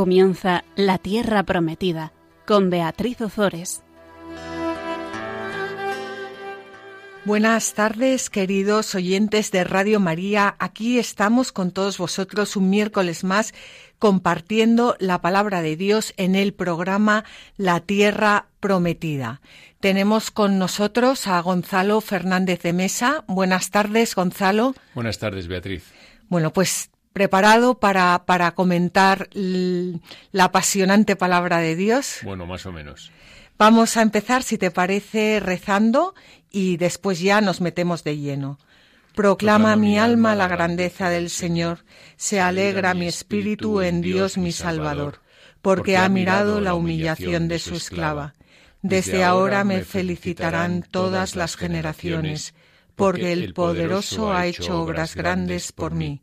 Comienza La Tierra Prometida con Beatriz Ozores. Buenas tardes, queridos oyentes de Radio María. Aquí estamos con todos vosotros un miércoles más compartiendo la palabra de Dios en el programa La Tierra Prometida. Tenemos con nosotros a Gonzalo Fernández de Mesa. Buenas tardes, Gonzalo. Buenas tardes, Beatriz. Bueno, pues preparado para, para comentar la apasionante palabra de Dios? Bueno, más o menos. Vamos a empezar, si te parece, rezando y después ya nos metemos de lleno. Proclama, mi alma la grandeza del Señor, se alegra mi espíritu en Dios mi Salvador, porque ha mirado la humillación de su esclava. Desde ahora me felicitarán todas las generaciones, porque el poderoso ha hecho obras grandes por mí.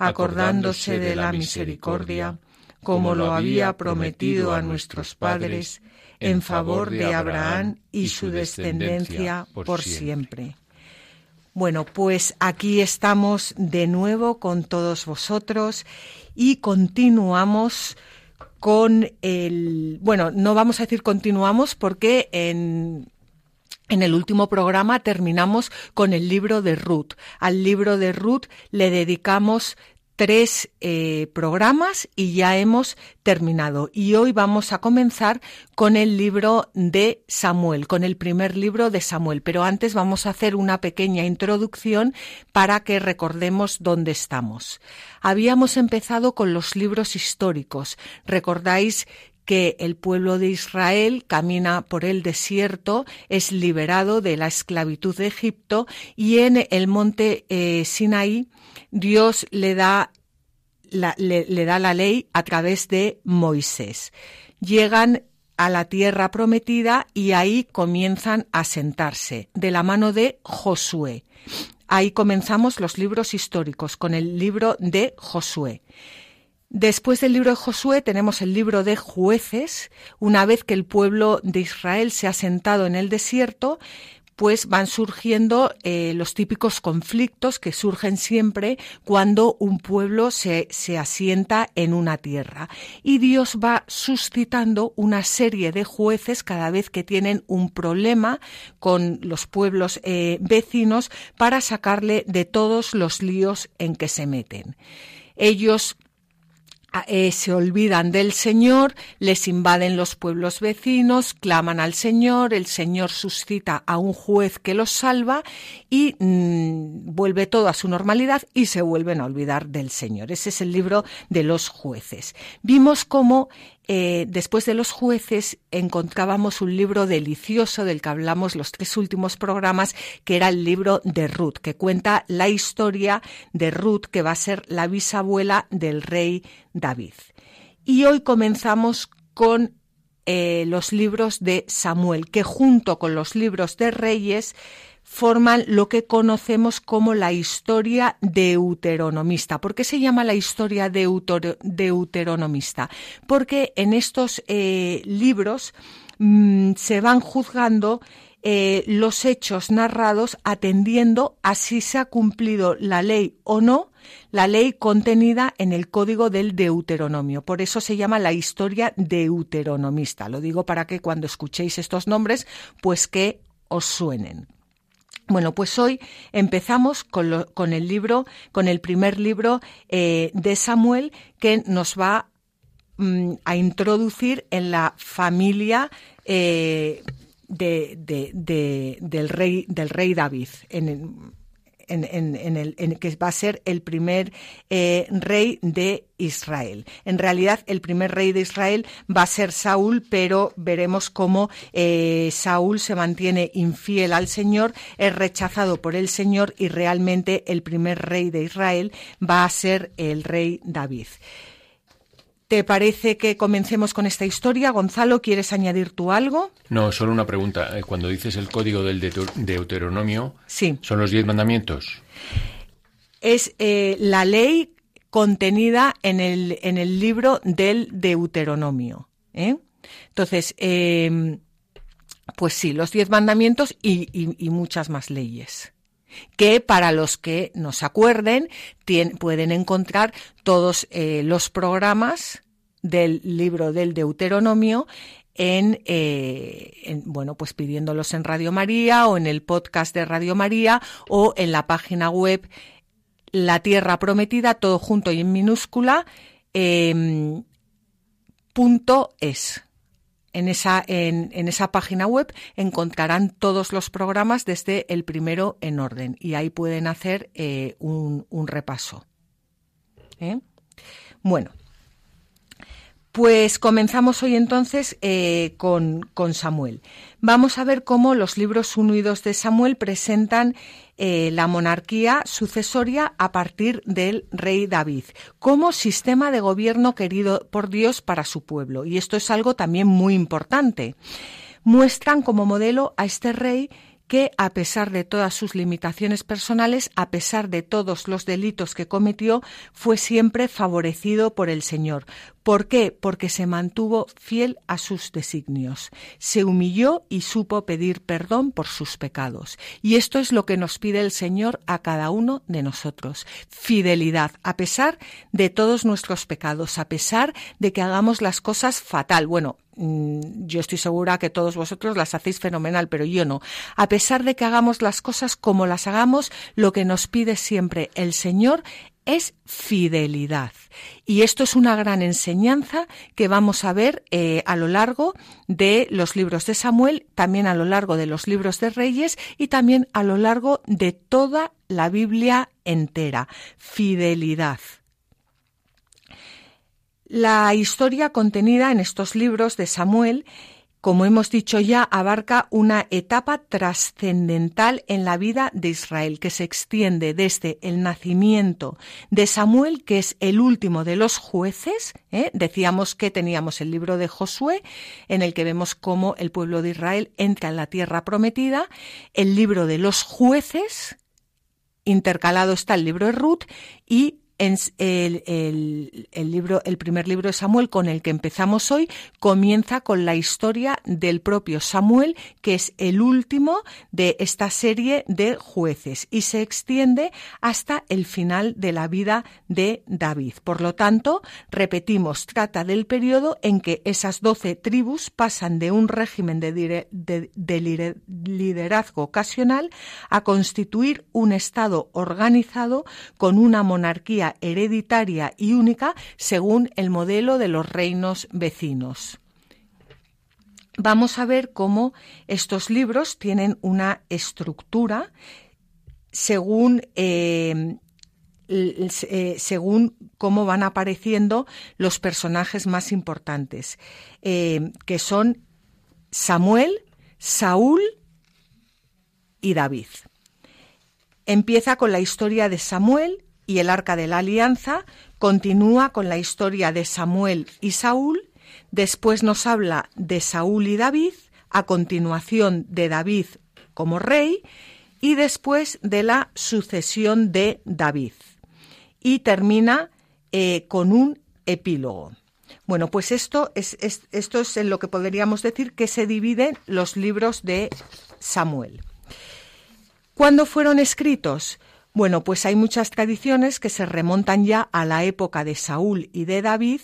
acordándose de la misericordia, como lo había prometido a nuestros padres, en favor de Abraham y su descendencia por siempre. Bueno, pues aquí estamos de nuevo con todos vosotros y continuamos con el... Bueno, no vamos a decir continuamos porque en en el último programa terminamos con el libro de Ruth. Al libro de Ruth le dedicamos tres eh, programas y ya hemos terminado. Y hoy vamos a comenzar con el libro de Samuel, con el primer libro de Samuel. Pero antes vamos a hacer una pequeña introducción para que recordemos dónde estamos. Habíamos empezado con los libros históricos. Recordáis que el pueblo de Israel camina por el desierto, es liberado de la esclavitud de Egipto y en el monte eh, Sinaí Dios le da la, le da la ley a través de Moisés. Llegan a la tierra prometida y ahí comienzan a sentarse de la mano de Josué. Ahí comenzamos los libros históricos con el libro de Josué. Después del libro de Josué tenemos el libro de jueces. Una vez que el pueblo de Israel se ha sentado en el desierto, pues van surgiendo eh, los típicos conflictos que surgen siempre cuando un pueblo se, asienta en una tierra. Y Dios va suscitando una serie de jueces cada vez que tienen un problema con los pueblos eh, vecinos para sacarle de todos los líos en que se meten. Ellos eh, se olvidan del Señor, les invaden los pueblos vecinos, claman al Señor, el Señor suscita a un juez que los salva y mm, vuelve todo a su normalidad y se vuelven a olvidar del Señor. Ese es el libro de los jueces. Vimos cómo eh, después de los jueces encontrábamos un libro delicioso del que hablamos los tres últimos programas, que era el libro de Ruth, que cuenta la historia de Ruth, que va a ser la bisabuela del rey David. Y hoy comenzamos con eh, los libros de Samuel, que junto con los libros de Reyes forman lo que conocemos como la historia deuteronomista. ¿Por qué se llama la historia deuteronomista? Porque en estos eh, libros mm, se van juzgando eh, los hechos narrados atendiendo a si se ha cumplido la ley o no, la ley contenida en el código del Deuteronomio. Por eso se llama la historia deuteronomista. Lo digo para que cuando escuchéis estos nombres, pues que os suenen. Bueno, pues hoy empezamos con, el libro, con el primer libro eh, de Samuel que nos va mm, a introducir en la familia eh, del rey del rey David. En, el, que va a ser el primer eh, rey de Israel. En realidad, el primer rey de Israel va a ser Saúl, pero veremos cómo eh, Saúl se mantiene infiel al Señor, es rechazado por el Señor y realmente el primer rey de Israel va a ser el rey David. ¿Te parece que comencemos con esta historia? Gonzalo, ¿quieres añadir tú algo? No, solo una pregunta. Eh, cuando dices el código del Deuteronomio, sí. ¿son los diez mandamientos? Es eh, la ley contenida en el, en el libro del Deuteronomio. ¿eh? Entonces, pues sí, los diez mandamientos y muchas más leyes que para los que nos acuerden pueden encontrar todos eh, los programas del libro del Deuteronomio eh, en, bueno, pues pidiéndolos en Radio María o en el podcast de Radio María o en la página web La Tierra Prometida, todo junto y en minúscula, em, punto es. En esa, en, esa página web encontrarán todos los programas desde el primero en orden y ahí pueden hacer eh, un, repaso. ¿Eh? Bueno, pues comenzamos hoy entonces eh, con, con, Samuel. Vamos a ver cómo los libros unidos de Samuel presentan eh, la monarquía sucesoria a partir del rey David como sistema de gobierno querido por Dios para su pueblo. Y esto es algo también muy importante. Muestran como modelo a este rey que, a pesar de todas sus limitaciones personales, a pesar de todos los delitos que cometió, fue siempre favorecido por el Señor. ¿Por qué? Porque se mantuvo fiel a sus designios, se humilló y supo pedir perdón por sus pecados. Y esto es lo que nos pide el Señor a cada uno de nosotros. Fidelidad, a pesar de todos nuestros pecados, a pesar de que hagamos las cosas fatal. Bueno, Mm, yo estoy segura que todos vosotros las hacéis fenomenal, pero yo no. A pesar de que hagamos las cosas como las hagamos, lo que nos pide siempre el Señor es fidelidad. Y esto es una gran enseñanza que vamos a ver eh, a lo largo de los libros de Samuel, también a lo largo de los libros de Reyes y también a lo largo de toda la Biblia entera. Fidelidad. La historia contenida en estos libros de Samuel, como hemos dicho ya, abarca una etapa trascendental en la vida de Israel, que se extiende desde el nacimiento de Samuel, que es el último de los jueces. ¿eh? Decíamos que teníamos el libro de Josué, en el que vemos cómo el pueblo de Israel entra en la tierra prometida, el libro de los jueces, intercalado está el libro de Ruth, y el, libro, el primer libro de Samuel con el que empezamos hoy comienza con la historia del propio Samuel, que es el último de esta serie de jueces y se extiende hasta el final de la vida de David. Por lo tanto, repetimos, trata del periodo en que esas doce tribus pasan de un régimen de, de liderazgo ocasional a constituir un Estado organizado con una monarquía hereditaria y única según el modelo de los reinos vecinos. Vamos a ver cómo estos libros tienen una estructura según eh, eh, según cómo van apareciendo los personajes más importantes, eh, que son Samuel, Saúl y David. Empieza con la historia de Samuel y el Arca de la Alianza, continúa con la historia de Samuel y Saúl, después nos habla de Saúl y David, a continuación de David como rey y después de la sucesión de David. Y termina eh, con un epílogo. Bueno, pues esto es, esto es en lo que podríamos decir que se dividen los libros de Samuel. ¿Cuándo fueron escritos? Bueno, pues hay muchas tradiciones que se remontan ya a la época de Saúl y de David,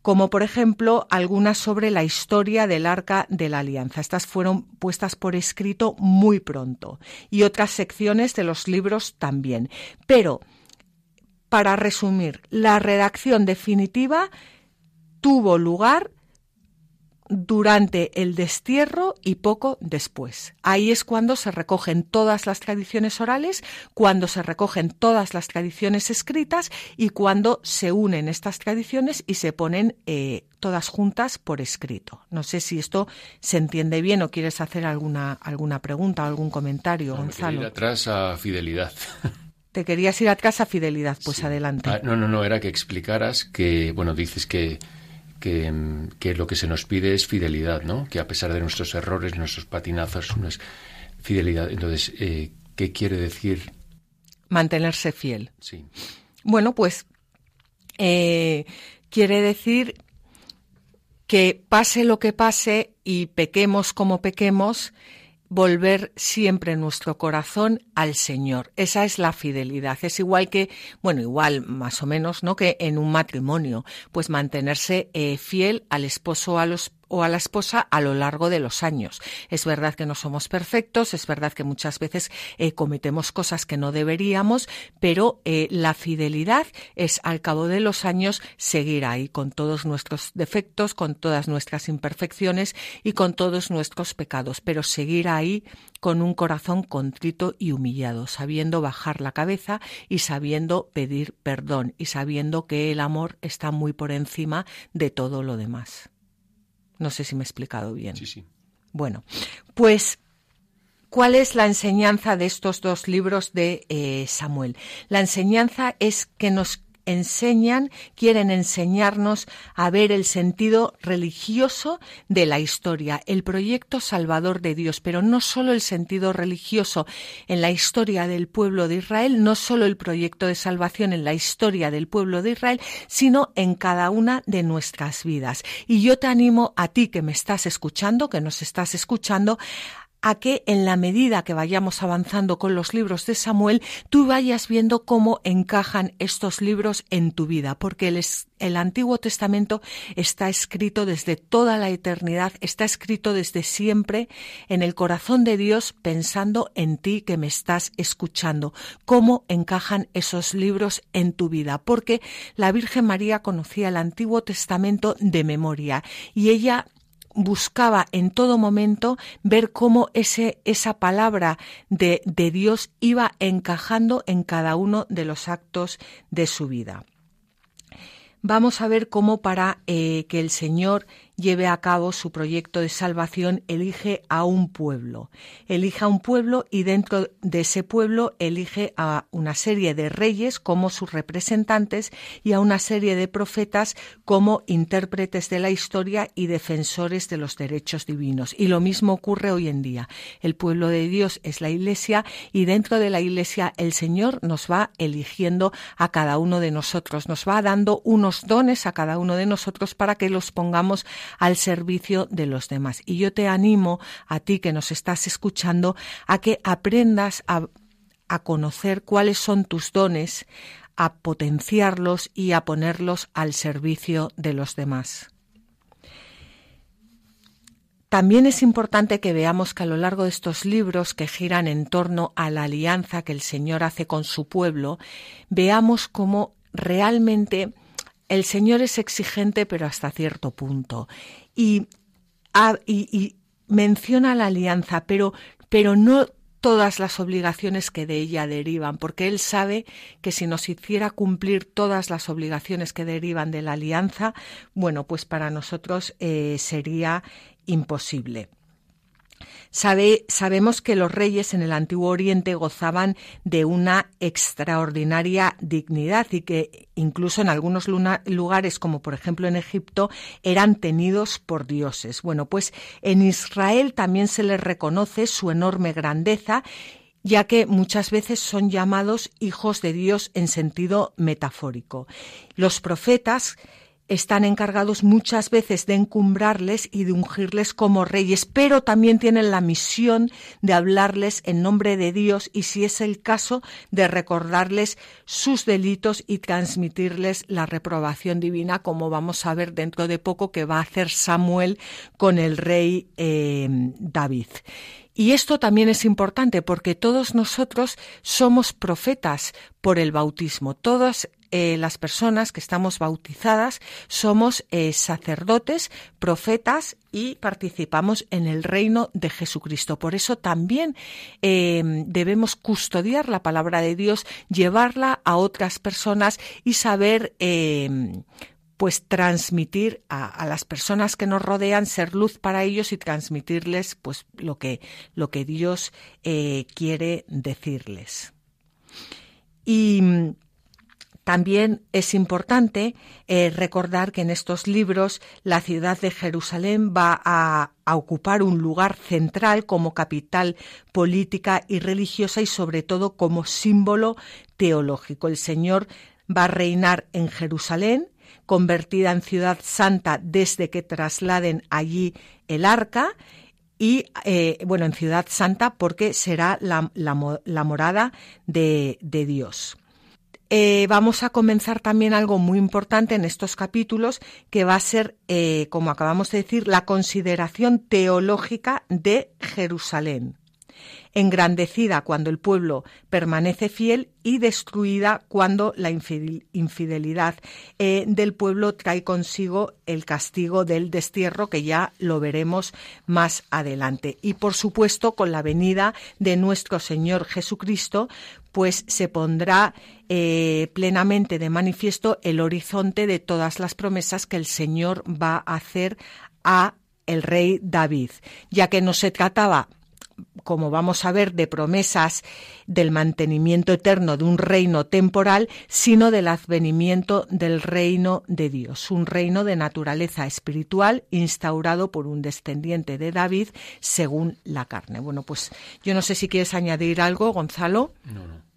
como por ejemplo algunas sobre la historia del arca de la alianza. Estas fueron puestas por escrito muy pronto y otras secciones de los libros también. Pero, para resumir, la redacción definitiva tuvo lugar durante el destierro y poco después. Ahí es cuando se recogen todas las tradiciones orales, cuando se recogen todas las tradiciones escritas y cuando se unen estas tradiciones y se ponen eh, todas juntas por escrito. No sé si esto se entiende bien o quieres hacer alguna, alguna pregunta o algún comentario, Gonzalo. Ir atrás a fidelidad. ¿Te querías ir atrás a fidelidad? Pues adelante. Ah, no, no, no, era que explicaras que, bueno, dices que, que, que, lo que se nos pide es fidelidad, ¿no? Que a pesar de nuestros errores, nuestros patinazos, no es fidelidad. Entonces, eh, ¿qué quiere decir? Mantenerse fiel. Sí. Bueno, pues eh, quiere decir que pase lo que pase y pequemos como pequemos, volver siempre nuestro corazón al Señor. Esa es la fidelidad. Es igual que, bueno, igual más o menos, ¿no? Que en un matrimonio, pues mantenerse eh, fiel al esposo a los o a la esposa a lo largo de los años. Es verdad que no somos perfectos, es verdad que muchas veces eh, cometemos cosas que no deberíamos, pero eh, la fidelidad es al cabo de los años seguir ahí con todos nuestros defectos, con todas nuestras imperfecciones y con todos nuestros pecados, pero seguir ahí con un corazón contrito y humillado, sabiendo bajar la cabeza y sabiendo pedir perdón y sabiendo que el amor está muy por encima de todo lo demás. No sé si me he explicado bien. Sí, sí. Bueno, pues ¿Cuál es la enseñanza de estos dos libros de eh, Samuel? La enseñanza es que nos enseñan, quieren enseñarnos a ver el sentido religioso de la historia, el proyecto salvador de Dios, pero no solo el sentido religioso en la historia del pueblo de Israel, no solo el proyecto de salvación en la historia del pueblo de Israel, sino en cada una de nuestras vidas. Y yo te animo a ti que me estás escuchando, que nos estás escuchando, a que en la medida que vayamos avanzando con los libros de Samuel, tú vayas viendo cómo encajan estos libros en tu vida, porque el, el, Antiguo Testamento está escrito desde toda la eternidad, está escrito desde siempre en el corazón de Dios, pensando en ti que me estás escuchando, cómo encajan esos libros en tu vida, porque la Virgen María conocía el Antiguo Testamento de memoria y ella buscaba en todo momento ver cómo ese, esa palabra de, de Dios iba encajando en cada uno de los actos de su vida. Vamos a ver cómo para eh, que el Señor lleve a cabo su proyecto de salvación, elige a un pueblo. Elige a un pueblo y dentro de ese pueblo elige a una serie de reyes como sus representantes y a una serie de profetas como intérpretes de la historia y defensores de los derechos divinos. Y lo mismo ocurre hoy en día. El pueblo de Dios es la Iglesia y dentro de la Iglesia el Señor nos va eligiendo a cada uno de nosotros, nos va dando unos dones a cada uno de nosotros para que los pongamos al servicio de los demás. Y yo te animo a ti que nos estás escuchando a que aprendas a, a conocer cuáles son tus dones, a potenciarlos y a ponerlos al servicio de los demás. También es importante que veamos que a lo largo de estos libros que giran en torno a la alianza que el Señor hace con su pueblo, veamos cómo realmente el Señor es exigente, pero hasta cierto punto. Y, menciona la alianza, pero, pero no todas las obligaciones que de ella derivan, porque Él sabe que si nos hiciera cumplir todas las obligaciones que derivan de la alianza, bueno, pues para nosotros eh, sería imposible sabemos que los reyes en el Antiguo Oriente gozaban de una extraordinaria dignidad y que incluso en algunos lugares, como por ejemplo en Egipto, eran tenidos por dioses. Bueno, pues en Israel también se les reconoce su enorme grandeza ya que muchas veces son llamados hijos de Dios en sentido metafórico. Los profetas están encargados muchas veces de encumbrarles y de ungirles como reyes, pero también tienen la misión de hablarles en nombre de Dios y, si es el caso, de recordarles sus delitos y transmitirles la reprobación divina, como vamos a ver dentro de poco que va a hacer Samuel con el rey eh, David. Y esto también es importante porque todos nosotros somos profetas por el bautismo. Todas eh, las personas que estamos bautizadas somos eh, sacerdotes, profetas y participamos en el reino de Jesucristo. Por eso también eh, debemos custodiar la palabra de Dios, llevarla a otras personas y saber pues transmitir a, las personas que nos rodean, ser luz para ellos y transmitirles pues lo que, lo que Dios quiere decirles. Y también es importante eh, recordar que en estos libros la ciudad de Jerusalén va a, ocupar un lugar central como capital política y religiosa y sobre todo como símbolo teológico. El Señor va a reinar en Jerusalén, convertida en ciudad santa desde que trasladen allí el arca y eh, bueno en ciudad santa porque será la, morada de Dios. Eh, vamos a comenzar también algo muy importante en estos capítulos, que va a ser, eh, como acabamos de decir, la consideración teológica de Jerusalén engrandecida cuando el pueblo permanece fiel y destruida cuando la infidelidad eh, del pueblo trae consigo el castigo del destierro, que ya lo veremos más adelante. Y por supuesto, con la venida de nuestro Señor Jesucristo, pues se pondrá eh, plenamente de manifiesto el horizonte de todas las promesas que el Señor va a hacer a el rey David, ya que no se trataba como vamos a ver, de promesas del mantenimiento eterno de un reino temporal, sino del advenimiento del reino de Dios, un reino de naturaleza espiritual instaurado por un descendiente de David según la carne. Bueno, pues yo no sé si quieres añadir algo, Gonzalo. No, no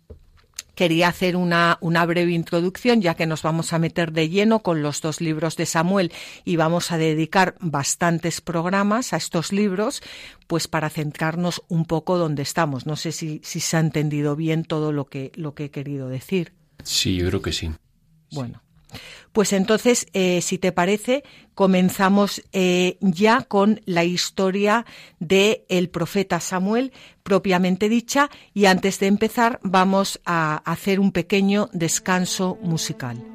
quería hacer una, una, breve introducción, ya que nos vamos a meter de lleno con los dos libros de Samuel y vamos a dedicar bastantes programas a estos libros, pues para centrarnos un poco donde estamos. No sé si, si se ha entendido bien todo lo que, lo que he querido decir. Sí, yo creo que sí. Bueno. Pues entonces, eh, si te parece, comenzamos eh, ya con la historia del el profeta Samuel propiamente dicha y antes de empezar vamos a hacer un pequeño descanso musical.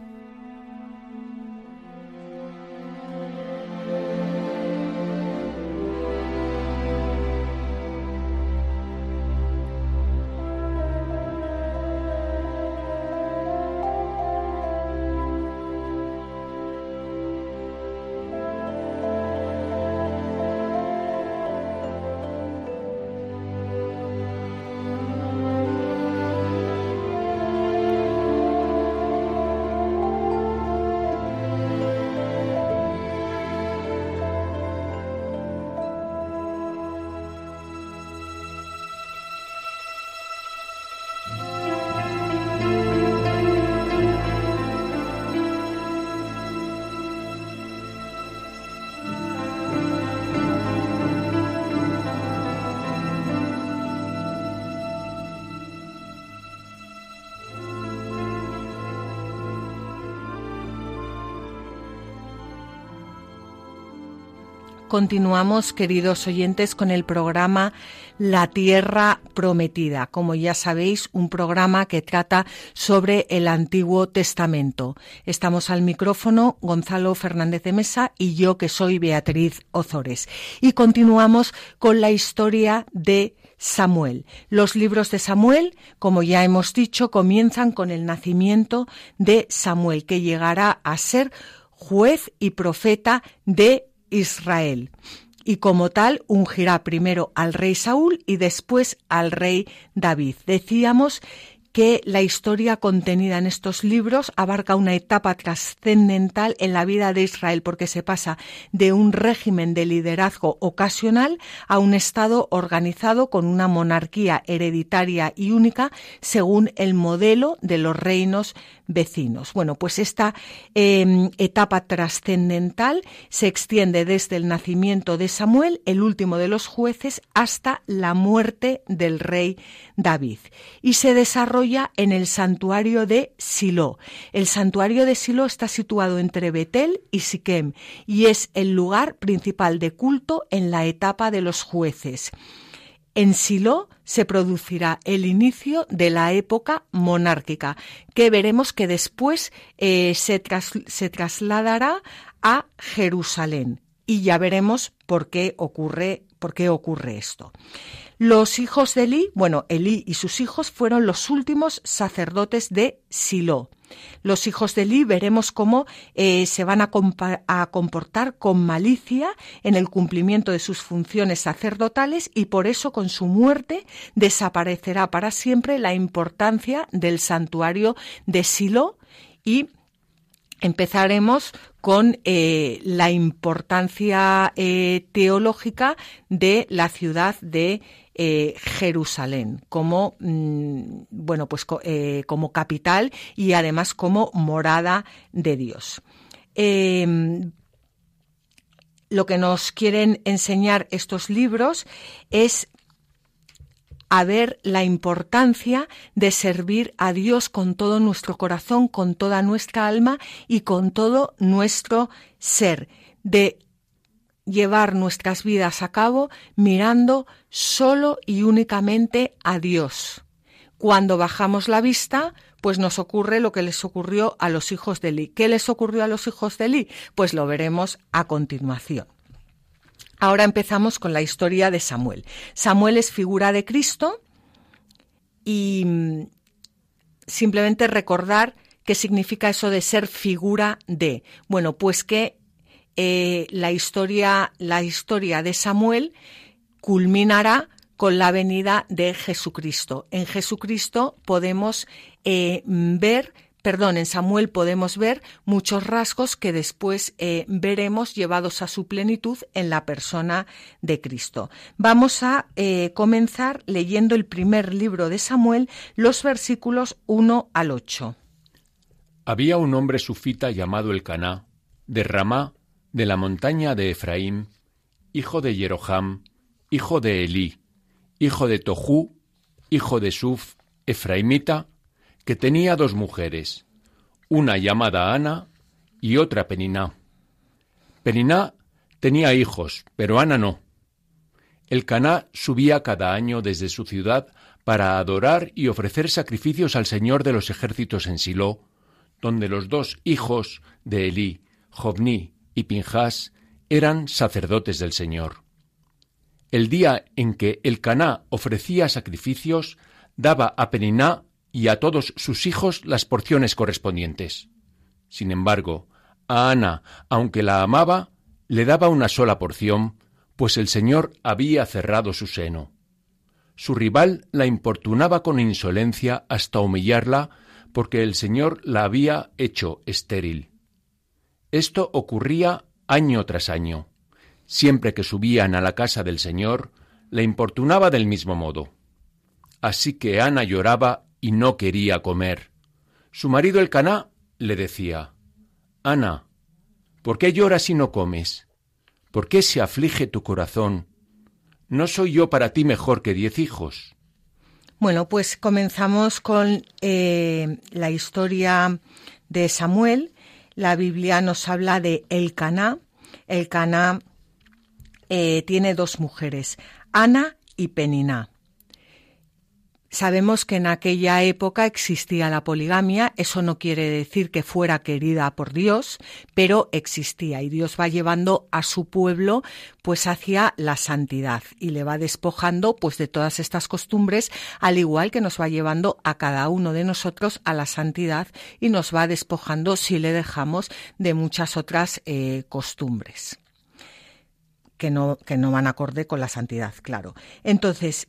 Continuamos, queridos oyentes, con el programa La Tierra Prometida. Como ya sabéis, un programa que trata sobre el Antiguo Testamento. Estamos al micrófono Gonzalo Fernández de Mesa y yo que soy Beatriz Ozores. Y continuamos con la historia de Samuel. Los libros de Samuel, como ya hemos dicho, comienzan con el nacimiento de Samuel, que llegará a ser juez y profeta de Israel y como tal ungirá primero al rey Saúl y después al rey David. Decíamos que la historia contenida en estos libros abarca una etapa trascendental en la vida de Israel porque se pasa de un régimen de liderazgo ocasional a un Estado organizado con una monarquía hereditaria y única según el modelo de los reinos vecinos. Bueno, pues esta em, etapa trascendental se extiende desde el nacimiento de Samuel, el último de los jueces, hasta la muerte del rey David y se desarrolla en el santuario de Silo. El santuario de Silo está situado entre Betel y Siquem y es el lugar principal de culto en la etapa de los jueces. En Silo se producirá el inicio de la época monárquica, que veremos que después eh, se, se trasladará a Jerusalén. Y ya veremos por qué ocurre, por qué ocurre esto. Los hijos de Elí, bueno, Elí y sus hijos fueron los últimos sacerdotes de Silo. Los hijos de Elí veremos cómo eh, se van a, a, comportar con malicia en el cumplimiento de sus funciones sacerdotales y por eso con su muerte desaparecerá para siempre la importancia del santuario de Silo y empezaremos con eh, la importancia eh, teológica de la ciudad de eh, Jerusalén como mm, bueno pues como capital y además como morada de Dios. Em, lo que nos quieren enseñar estos libros es a ver la importancia de servir a Dios con todo nuestro corazón, con toda nuestra alma y con todo nuestro ser, de llevar nuestras vidas a cabo mirando solo y únicamente a Dios. Cuando bajamos la vista, pues nos ocurre lo que les ocurrió a los hijos de Eli. ¿Qué les ocurrió a los hijos de Eli? Pues lo veremos a continuación. Ahora empezamos con la historia de Samuel. Samuel es figura de Cristo y mm, simplemente recordar qué significa eso de ser figura de. Bueno, pues que eh, la historia, la historia de Samuel culminará con la venida de Jesucristo. En Jesucristo podemos eh, ver perdón, en Samuel podemos ver muchos rasgos que después eh, veremos llevados a su plenitud en la persona de Cristo. Vamos a comenzar leyendo el primer libro de Samuel, los versículos 1 al 8. Había un hombre sufita llamado Elcaná, de Ramá, de la montaña de Efraín, hijo de Jeroham, hijo de Elí, hijo de Tohu, hijo de Suf, Efraimita, que tenía dos mujeres, una llamada Ana y otra Peniná. Peniná tenía hijos, pero Ana no. El Caná subía cada año desde su ciudad para adorar y ofrecer sacrificios al Señor de los ejércitos en Silo, donde los dos hijos de Elí, Jovní y Pinjas, eran sacerdotes del Señor. El día en que el Caná ofrecía sacrificios, daba a Peniná y a todos sus hijos las porciones correspondientes. Sin embargo, a Ana, aunque la amaba, le daba una sola porción, pues el Señor había cerrado su seno. Su rival la importunaba con insolencia hasta humillarla, porque el Señor la había hecho estéril. Esto ocurría año tras año. Siempre que subían a la casa del Señor, la importunaba del mismo modo. Así que Ana lloraba y no quería comer. Su marido el caná le decía Ana, ¿por qué lloras y no comes? ¿Por qué se aflige tu corazón? ¿No soy yo para ti mejor que diez hijos? Bueno, pues comenzamos con eh, la historia de Samuel. La Biblia nos habla de El Caná. El Caná eh, tiene dos mujeres, Ana y Peniná. Sabemos que en aquella época existía la poligamia, eso no quiere decir que fuera querida por Dios, pero existía y Dios va llevando a su pueblo pues hacia la santidad y le va despojando pues de todas estas costumbres, al igual que nos va llevando a cada uno de nosotros a la santidad y nos va despojando si le dejamos de muchas otras eh, costumbres que no, que no van acorde con la santidad, claro. Entonces,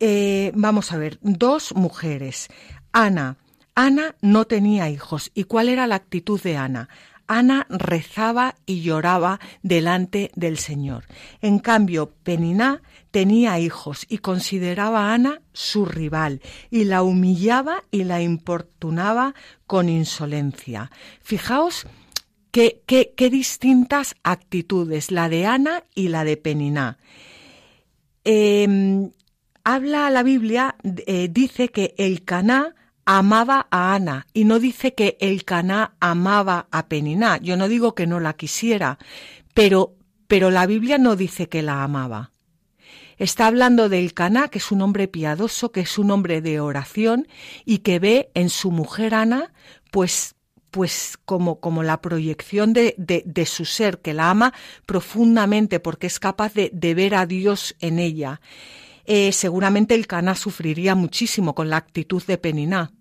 eh, vamos a ver, dos mujeres. Ana. Ana no tenía hijos. ¿Y cuál era la actitud de Ana? Ana rezaba y lloraba delante del Señor. En cambio, Peniná tenía hijos y consideraba a Ana su rival y la humillaba y la importunaba con insolencia. Fijaos qué, qué, qué distintas actitudes, la de Ana y la de Peniná. Em, habla la Biblia, eh, dice que el Caná amaba a Ana y no dice que el Caná amaba a Peniná. Yo no digo que no la quisiera, pero, pero la Biblia no dice que la amaba. Está hablando del Caná, que es un hombre piadoso, que es un hombre de oración y que ve en su mujer Ana, pues, pues como, como la proyección de, de, su ser, que la ama profundamente porque es capaz de, de ver a Dios en ella. Eh, seguramente el Cana sufriría muchísimo con la actitud de Peniná.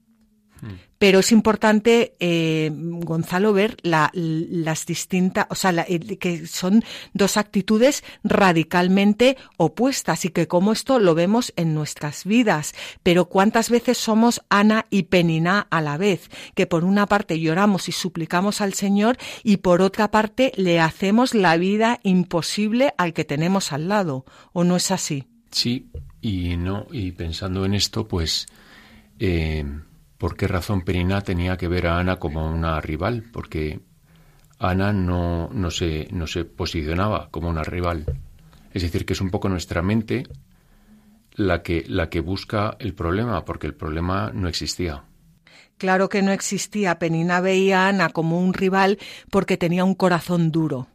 Pero es importante, eh, Gonzalo, ver las distintas, o sea, que son dos actitudes radicalmente opuestas y que como esto lo vemos en nuestras vidas. Pero cuántas veces somos Ana y Penina a la vez, que por una parte lloramos y suplicamos al Señor y por otra parte le hacemos la vida imposible al que tenemos al lado. ¿O no es así? Sí, y no, y pensando en esto, pues eh, ¿Por qué razón Penina tenía que ver a Ana como una rival? Porque Ana no, no, se, no se posicionaba como una rival. Es decir, que es un poco nuestra mente la que, la que busca el problema, porque el problema no existía. Claro que no existía. Penina veía a Ana como un rival porque tenía un corazón duro.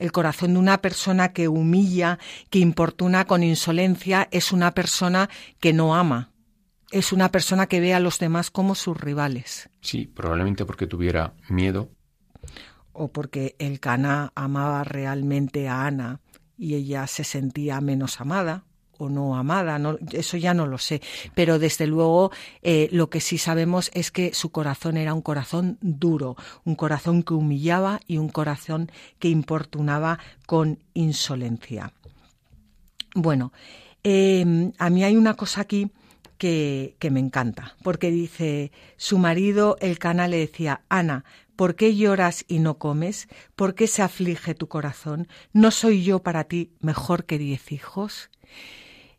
El corazón de una persona que humilla, que importuna con insolencia, es una persona que no ama es una persona que ve a los demás como sus rivales. Sí, probablemente porque tuviera miedo. O porque el Cana amaba realmente a Ana y ella se sentía menos amada o no amada, no, eso ya no lo sé, pero desde luego eh, lo que sí sabemos es que su corazón era un corazón duro, un corazón que humillaba y un corazón que importunaba con insolencia. Bueno, eh, a mí hay una cosa aquí que, me encanta, porque dice, su marido, el cana, le decía, Ana, ¿por qué lloras y no comes? ¿Por qué se aflige tu corazón? ¿No soy yo para ti mejor que diez hijos?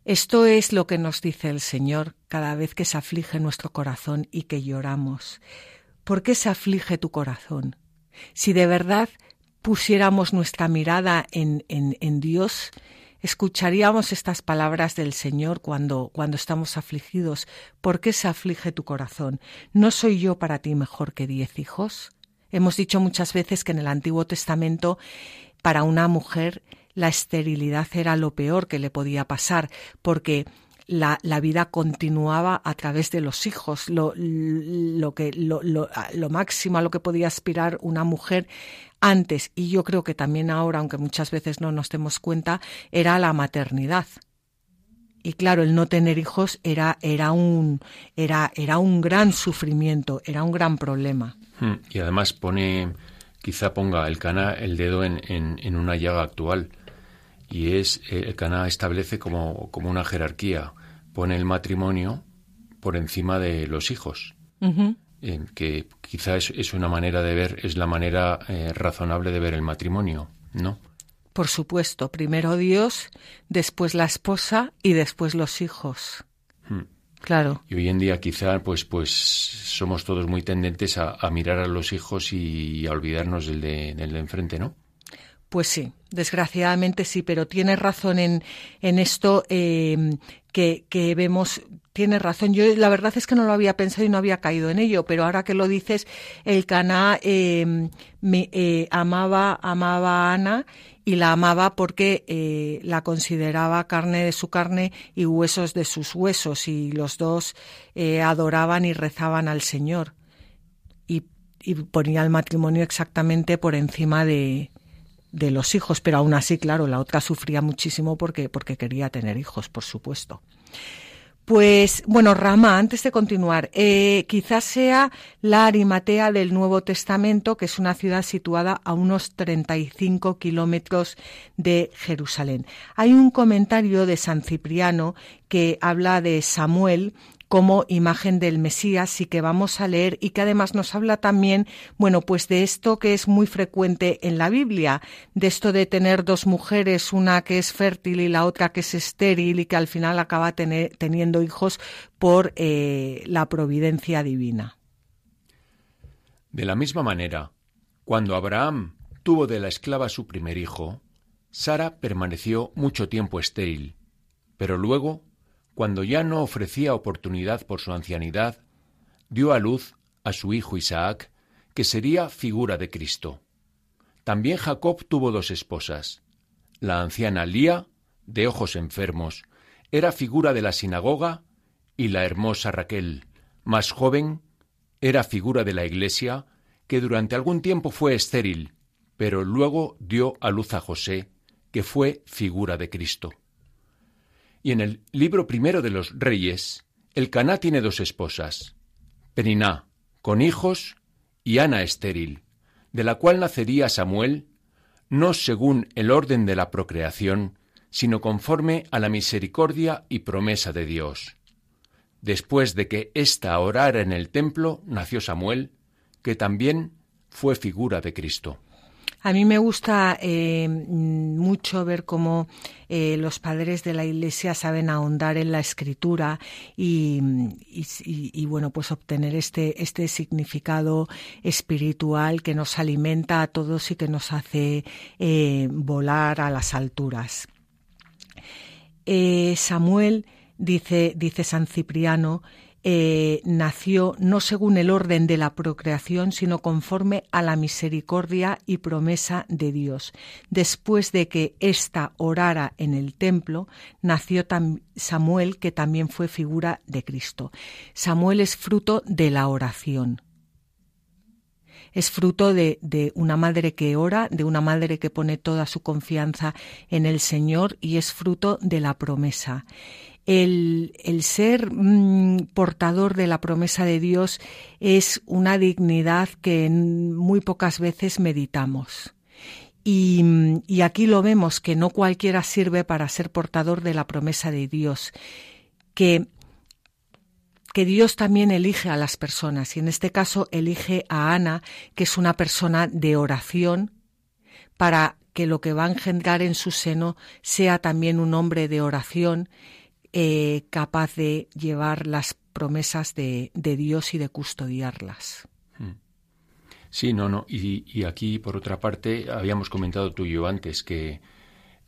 Esto es lo que nos dice el Señor cada vez que se aflige nuestro corazón y que lloramos. ¿Por qué se aflige tu corazón? Si de verdad pusiéramos nuestra mirada en, en, Dios, escucharíamos estas palabras del Señor cuando, cuando estamos afligidos. ¿Por qué se aflige tu corazón? ¿No soy yo para ti mejor que diez hijos? Hemos dicho muchas veces que en el Antiguo Testamento para una mujer la esterilidad era lo peor que le podía pasar, porque la, la, vida continuaba a través de los hijos, lo, lo, que, lo, lo, máximo a lo que podía aspirar una mujer antes, y yo creo que también ahora, aunque muchas veces no nos demos cuenta, era la maternidad. Y claro, el no tener hijos era, era, un, era, era un gran sufrimiento, era un gran problema. Hmm, y además pone, quizá ponga el cana el dedo en, en, en una llaga actual y es eh, el Cana establece como, como, una jerarquía, pone el matrimonio por encima de los hijos, eh, que quizás es, una manera de ver, es la manera eh, razonable de ver el matrimonio, ¿no? Por supuesto, primero Dios, después la esposa y después los hijos. Hmm. Claro. Y hoy en día quizá pues pues somos todos muy tendentes a, mirar a los hijos y a olvidarnos del de, del de enfrente, ¿no? Pues sí, desgraciadamente sí, pero tiene razón en, esto eh, que, vemos, tiene razón. Yo la verdad es que no lo había pensado y no había caído en ello, pero ahora que lo dices, el Caná me, eh, amaba, amaba a Ana y la amaba porque eh, la consideraba carne de su carne y huesos de sus huesos y los dos eh, adoraban y rezaban al Señor y ponía el matrimonio exactamente por encima de, de los hijos, pero aún así, claro, la otra sufría muchísimo porque, porque quería tener hijos, por supuesto. Pues bueno, Rama, antes de continuar, eh, quizás sea la Arimatea del Nuevo Testamento, que es una ciudad situada a unos 35 kilómetros de Jerusalén. Hay un comentario de San Cipriano que habla de Samuel como imagen del Mesías y que vamos a leer y que además nos habla también, bueno, pues de esto que es muy frecuente en la Biblia, de esto de tener dos mujeres, una que es fértil y la otra que es estéril y que al final acaba teniendo hijos por eh, la providencia divina. De la misma manera, cuando Abraham tuvo de la esclava su primer hijo, Sara permaneció mucho tiempo estéril, pero luego cuando ya no ofrecía oportunidad por su ancianidad, dio a luz a su hijo Isaac, que sería figura de Cristo. También Jacob tuvo dos esposas. La anciana Lía, de ojos enfermos, era figura de la sinagoga, y la hermosa Raquel, más joven, era figura de la iglesia, que durante algún tiempo fue estéril, pero luego dio a luz a José, que fue figura de Cristo. Y en el libro primero de los Reyes, el Caná tiene dos esposas, Peniná, con hijos, y Ana estéril, de la cual nacería Samuel, no según el orden de la procreación, sino conforme a la misericordia y promesa de Dios. Después de que ésta orara en el templo, nació Samuel, que también fue figura de Cristo. A mí me gusta eh, mucho ver cómo eh, los padres de la Iglesia saben ahondar en la escritura y, bueno, pues obtener este, este significado espiritual que nos alimenta a todos y que nos hace eh, volar a las alturas. Samuel, dice, dice San Cipriano, eh, nació no según el orden de la procreación, sino conforme a la misericordia y promesa de Dios. Después de que ésta orara en el templo, nació Samuel, que también fue figura de Cristo. Samuel es fruto de la oración. Es fruto de, de una madre que ora, de una madre que pone toda su confianza en el Señor y es fruto de la promesa el, ser mm, portador de la promesa de Dios es una dignidad que muy pocas veces meditamos. Y, y, aquí lo vemos que no cualquiera sirve para ser portador de la promesa de Dios, que, que Dios también elige a las personas y en este caso elige a Ana, que es una persona de oración, para que lo que va a engendrar en su seno sea también un hombre de oración eh, capaz de llevar las promesas de, Dios y de custodiarlas. Hmm. Sí, no, no. Y, aquí, por otra parte, habíamos comentado tú y yo antes que,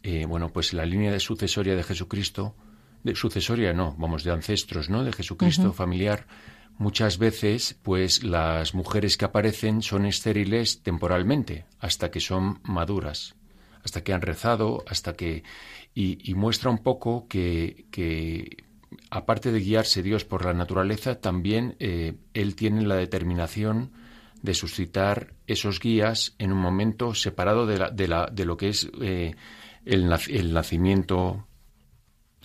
eh, bueno, pues la línea de sucesoria de Jesucristo, de sucesoria no, vamos, de ancestros, ¿no? De Jesucristo familiar, muchas veces, pues las mujeres que aparecen son estériles temporalmente, hasta que son maduras, hasta que han rezado, hasta que y, muestra un poco que, aparte de guiarse Dios por la naturaleza, también eh, Él tiene la determinación de suscitar esos guías en un momento separado de, la, de, la, de lo que es eh, el, el, nacimiento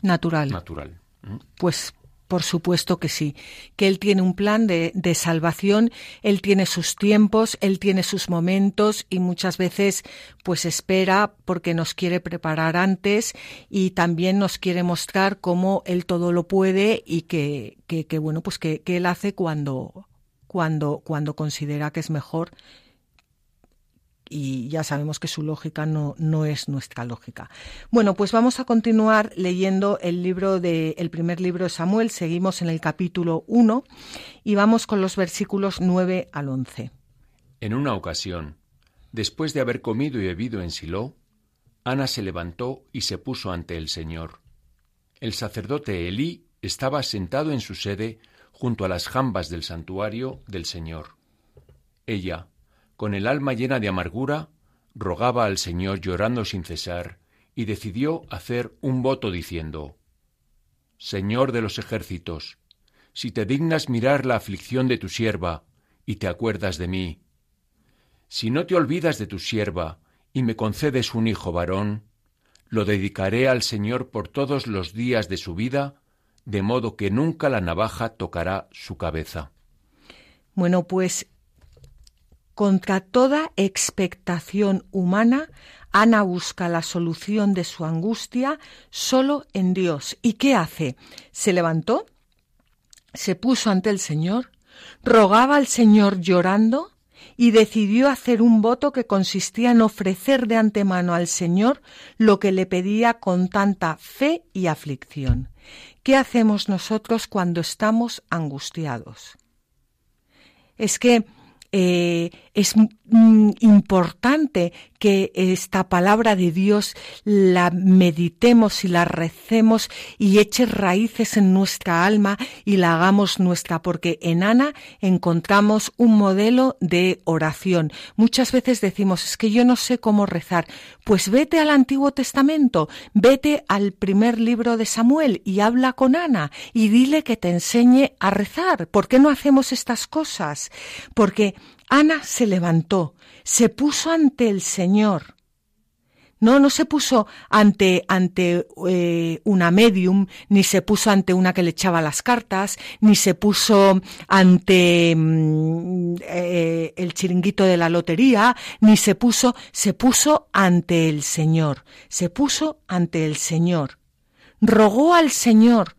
natural. natural. Pues por supuesto que sí, que Él tiene un plan de, de, salvación, Él tiene sus tiempos, Él tiene sus momentos y muchas veces pues espera porque nos quiere preparar antes y también nos quiere mostrar cómo Él todo lo puede y que, que, que bueno, pues que, que Él hace cuando, cuando, cuando considera que es mejor y ya sabemos que su lógica no, no es nuestra lógica. Bueno, pues vamos a continuar leyendo el libro de, el primer libro de Samuel. Seguimos en el capítulo 1 y vamos con los versículos 9 al 11. En una ocasión, después de haber comido y bebido en Silo, Ana se levantó y se puso ante el Señor. El sacerdote Elí estaba sentado en su sede junto a las jambas del santuario del Señor. Ella, con el alma llena de amargura, rogaba al Señor llorando sin cesar, y decidió hacer un voto diciendo Señor de los ejércitos, si te dignas mirar la aflicción de tu sierva, y te acuerdas de mí, si no te olvidas de tu sierva, y me concedes un hijo varón, lo dedicaré al Señor por todos los días de su vida, de modo que nunca la navaja tocará su cabeza. Bueno, pues contra toda expectación humana, Ana busca la solución de su angustia solo en Dios. ¿Y qué hace? Se levantó, se puso ante el Señor, rogaba al Señor llorando y decidió hacer un voto que consistía en ofrecer de antemano al Señor lo que le pedía con tanta fe y aflicción. ¿Qué hacemos nosotros cuando estamos angustiados? Es que eh, es mm, importante que esta palabra de Dios la meditemos y la recemos y eche raíces en nuestra alma y la hagamos nuestra, porque en Ana encontramos un modelo de oración. Muchas veces decimos, es que yo no sé cómo rezar. Pues vete al Antiguo Testamento, vete al primer libro de Samuel y habla con Ana y dile que te enseñe a rezar. ¿Por qué no hacemos estas cosas? Porque Ana se levantó, se puso ante el Señor, No, no se puso ante, ante eh, una medium, ni se puso ante una que le echaba las cartas, ni se puso ante mm, eh, el chiringuito de la lotería, ni se puso, se puso ante el Señor, se puso ante el Señor. Rogó al Señor,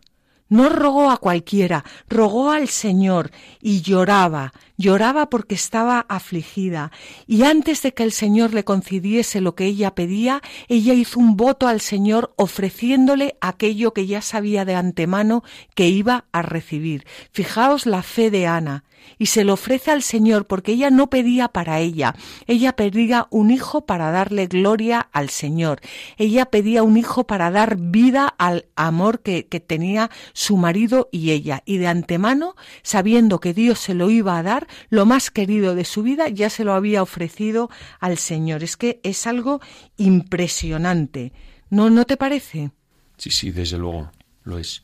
no rogó a cualquiera, rogó al Señor y lloraba, lloraba porque estaba afligida. Y antes de que el Señor le concediese lo que ella pedía, ella hizo un voto al Señor ofreciéndole aquello que ya sabía de antemano que iba a recibir. Fijaos la fe de Ana y se lo ofrece al Señor porque ella no pedía para ella, ella pedía un hijo para darle gloria al Señor, ella pedía un hijo para dar vida al amor que, que tenía su marido y ella, y de antemano, sabiendo que Dios se lo iba a dar, lo más querido de su vida ya se lo había ofrecido al Señor. Es que es algo impresionante. ¿No, no te parece? Sí, sí, desde luego, lo es.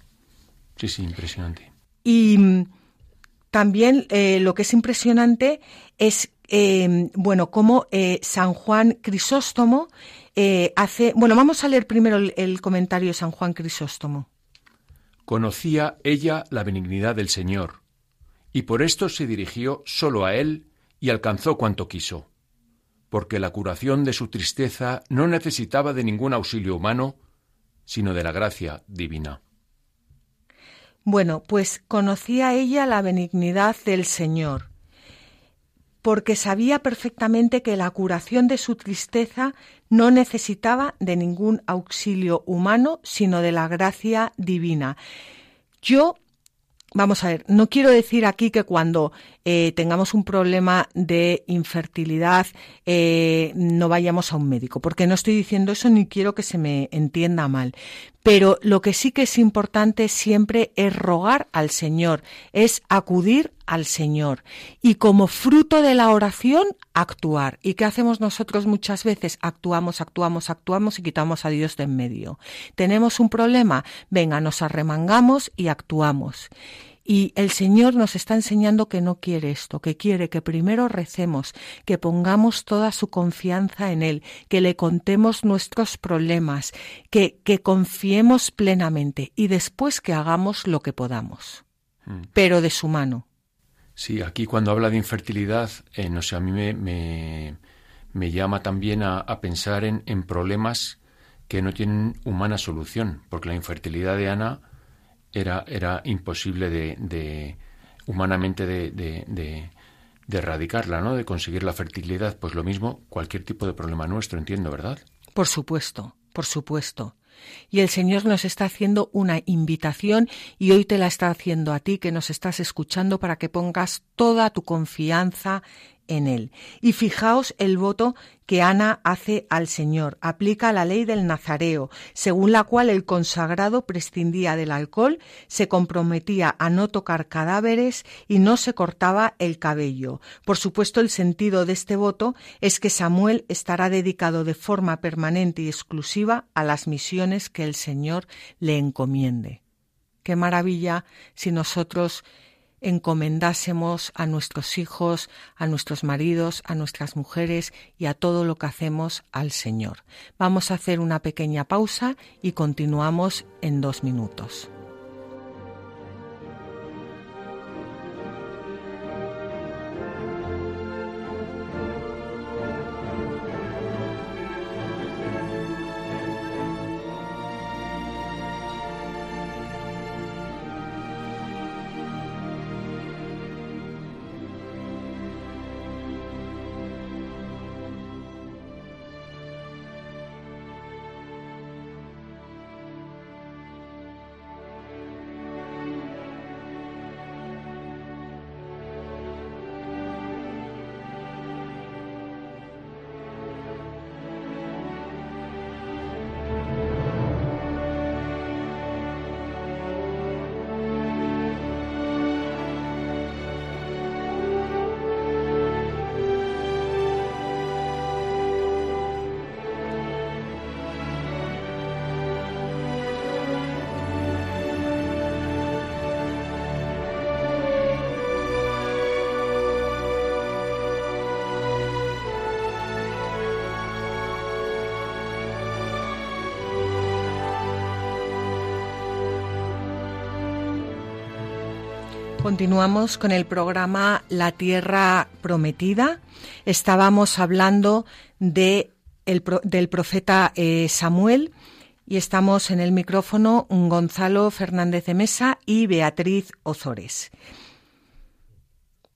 Sí, sí, impresionante. Y también eh, lo que es impresionante es, eh, bueno, cómo eh, San Juan Crisóstomo hace. Bueno, vamos a leer primero el, comentario de San Juan Crisóstomo. Conocía ella la benignidad del Señor, y por esto se dirigió solo a él y alcanzó cuanto quiso, porque la curación de su tristeza no necesitaba de ningún auxilio humano, sino de la gracia divina. Bueno, pues conocía ella la benignidad del Señor, porque sabía perfectamente que la curación de su tristeza no necesitaba de ningún auxilio humano, sino de la gracia divina. Yo Vamos a ver, no quiero decir aquí que cuando eh, tengamos un problema de infertilidad eh, no vayamos a un médico, porque no estoy diciendo eso ni quiero que se me entienda mal. Pero lo que sí que es importante siempre es rogar al Señor, es acudir al Señor y como fruto de la oración actuar. ¿Y qué hacemos nosotros muchas veces? Actuamos, actuamos, actuamos y quitamos a Dios de en medio. ¿Tenemos un problema? Venga, nos arremangamos y actuamos. Y el Señor nos está enseñando que no quiere esto, que quiere que primero recemos, que pongamos toda su confianza en Él, que le contemos nuestros problemas, que, que confiemos plenamente y después que hagamos lo que podamos, mm. pero de su mano. Sí, aquí cuando habla de infertilidad, eh, no sé, a mí me, me, llama también a, pensar en, en problemas que no tienen humana solución, porque la infertilidad de Ana era, era imposible de, humanamente de, de, de, erradicarla, ¿no? De conseguir la fertilidad. Pues lo mismo, cualquier tipo de problema nuestro, entiendo, ¿verdad? Por supuesto, por supuesto. Y el Señor nos está haciendo una invitación y hoy te la está haciendo a ti que nos estás escuchando para que pongas toda tu confianza en él. Y fijaos el voto que Ana hace al Señor. Aplica la ley del Nazareo, según la cual el consagrado prescindía del alcohol, se comprometía a no tocar cadáveres y no se cortaba el cabello. Por supuesto, el sentido de este voto es que Samuel estará dedicado de forma permanente y exclusiva a las misiones que el Señor le encomiende. Qué maravilla si nosotros encomendásemos a nuestros hijos, a nuestros maridos, a nuestras mujeres y a todo lo que hacemos al Señor. Vamos a hacer una pequeña pausa y continuamos en dos minutos. Continuamos con el programa La Tierra Prometida. Estábamos hablando de del profeta eh, Samuel y estamos en el micrófono Gonzalo Fernández de Mesa y Beatriz Ozores.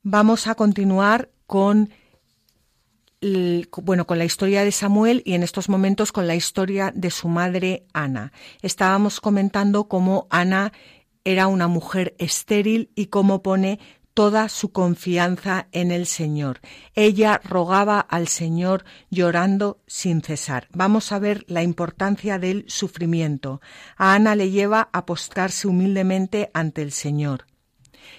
Vamos a continuar con bueno, con la historia de Samuel y en estos momentos con la historia de su madre Ana. Estábamos comentando cómo Ana era una mujer estéril y cómo pone toda su confianza en el Señor. Ella rogaba al Señor llorando sin cesar. Vamos a ver la importancia del sufrimiento. A Ana le lleva a postrarse humildemente ante el Señor.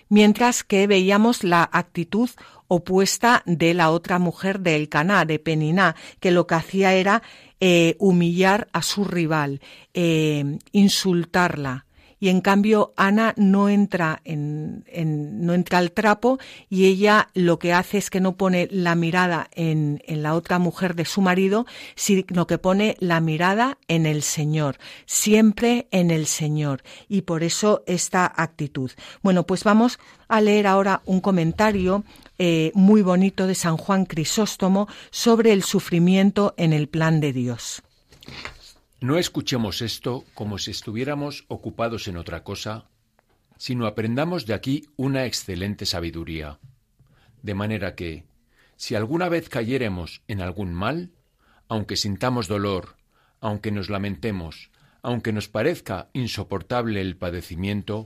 Mientras que veíamos la actitud opuesta de la otra mujer del Caná, de Peniná, que lo que hacía era eh, humillar a su rival, eh, insultarla y en cambio Ana no entra en, no entra al trapo y ella lo que hace es que no pone la mirada en, en la otra mujer de su marido, sino que pone la mirada en el Señor, siempre en el Señor y por eso esta actitud. Bueno, pues vamos a leer ahora un comentario eh, muy bonito de San Juan Crisóstomo sobre el sufrimiento en el plan de Dios. No escuchemos esto como si estuviéramos ocupados en otra cosa, sino aprendamos de aquí una excelente sabiduría. De manera que, si alguna vez cayéremos en algún mal, aunque sintamos dolor, aunque nos lamentemos, aunque nos parezca insoportable el padecimiento,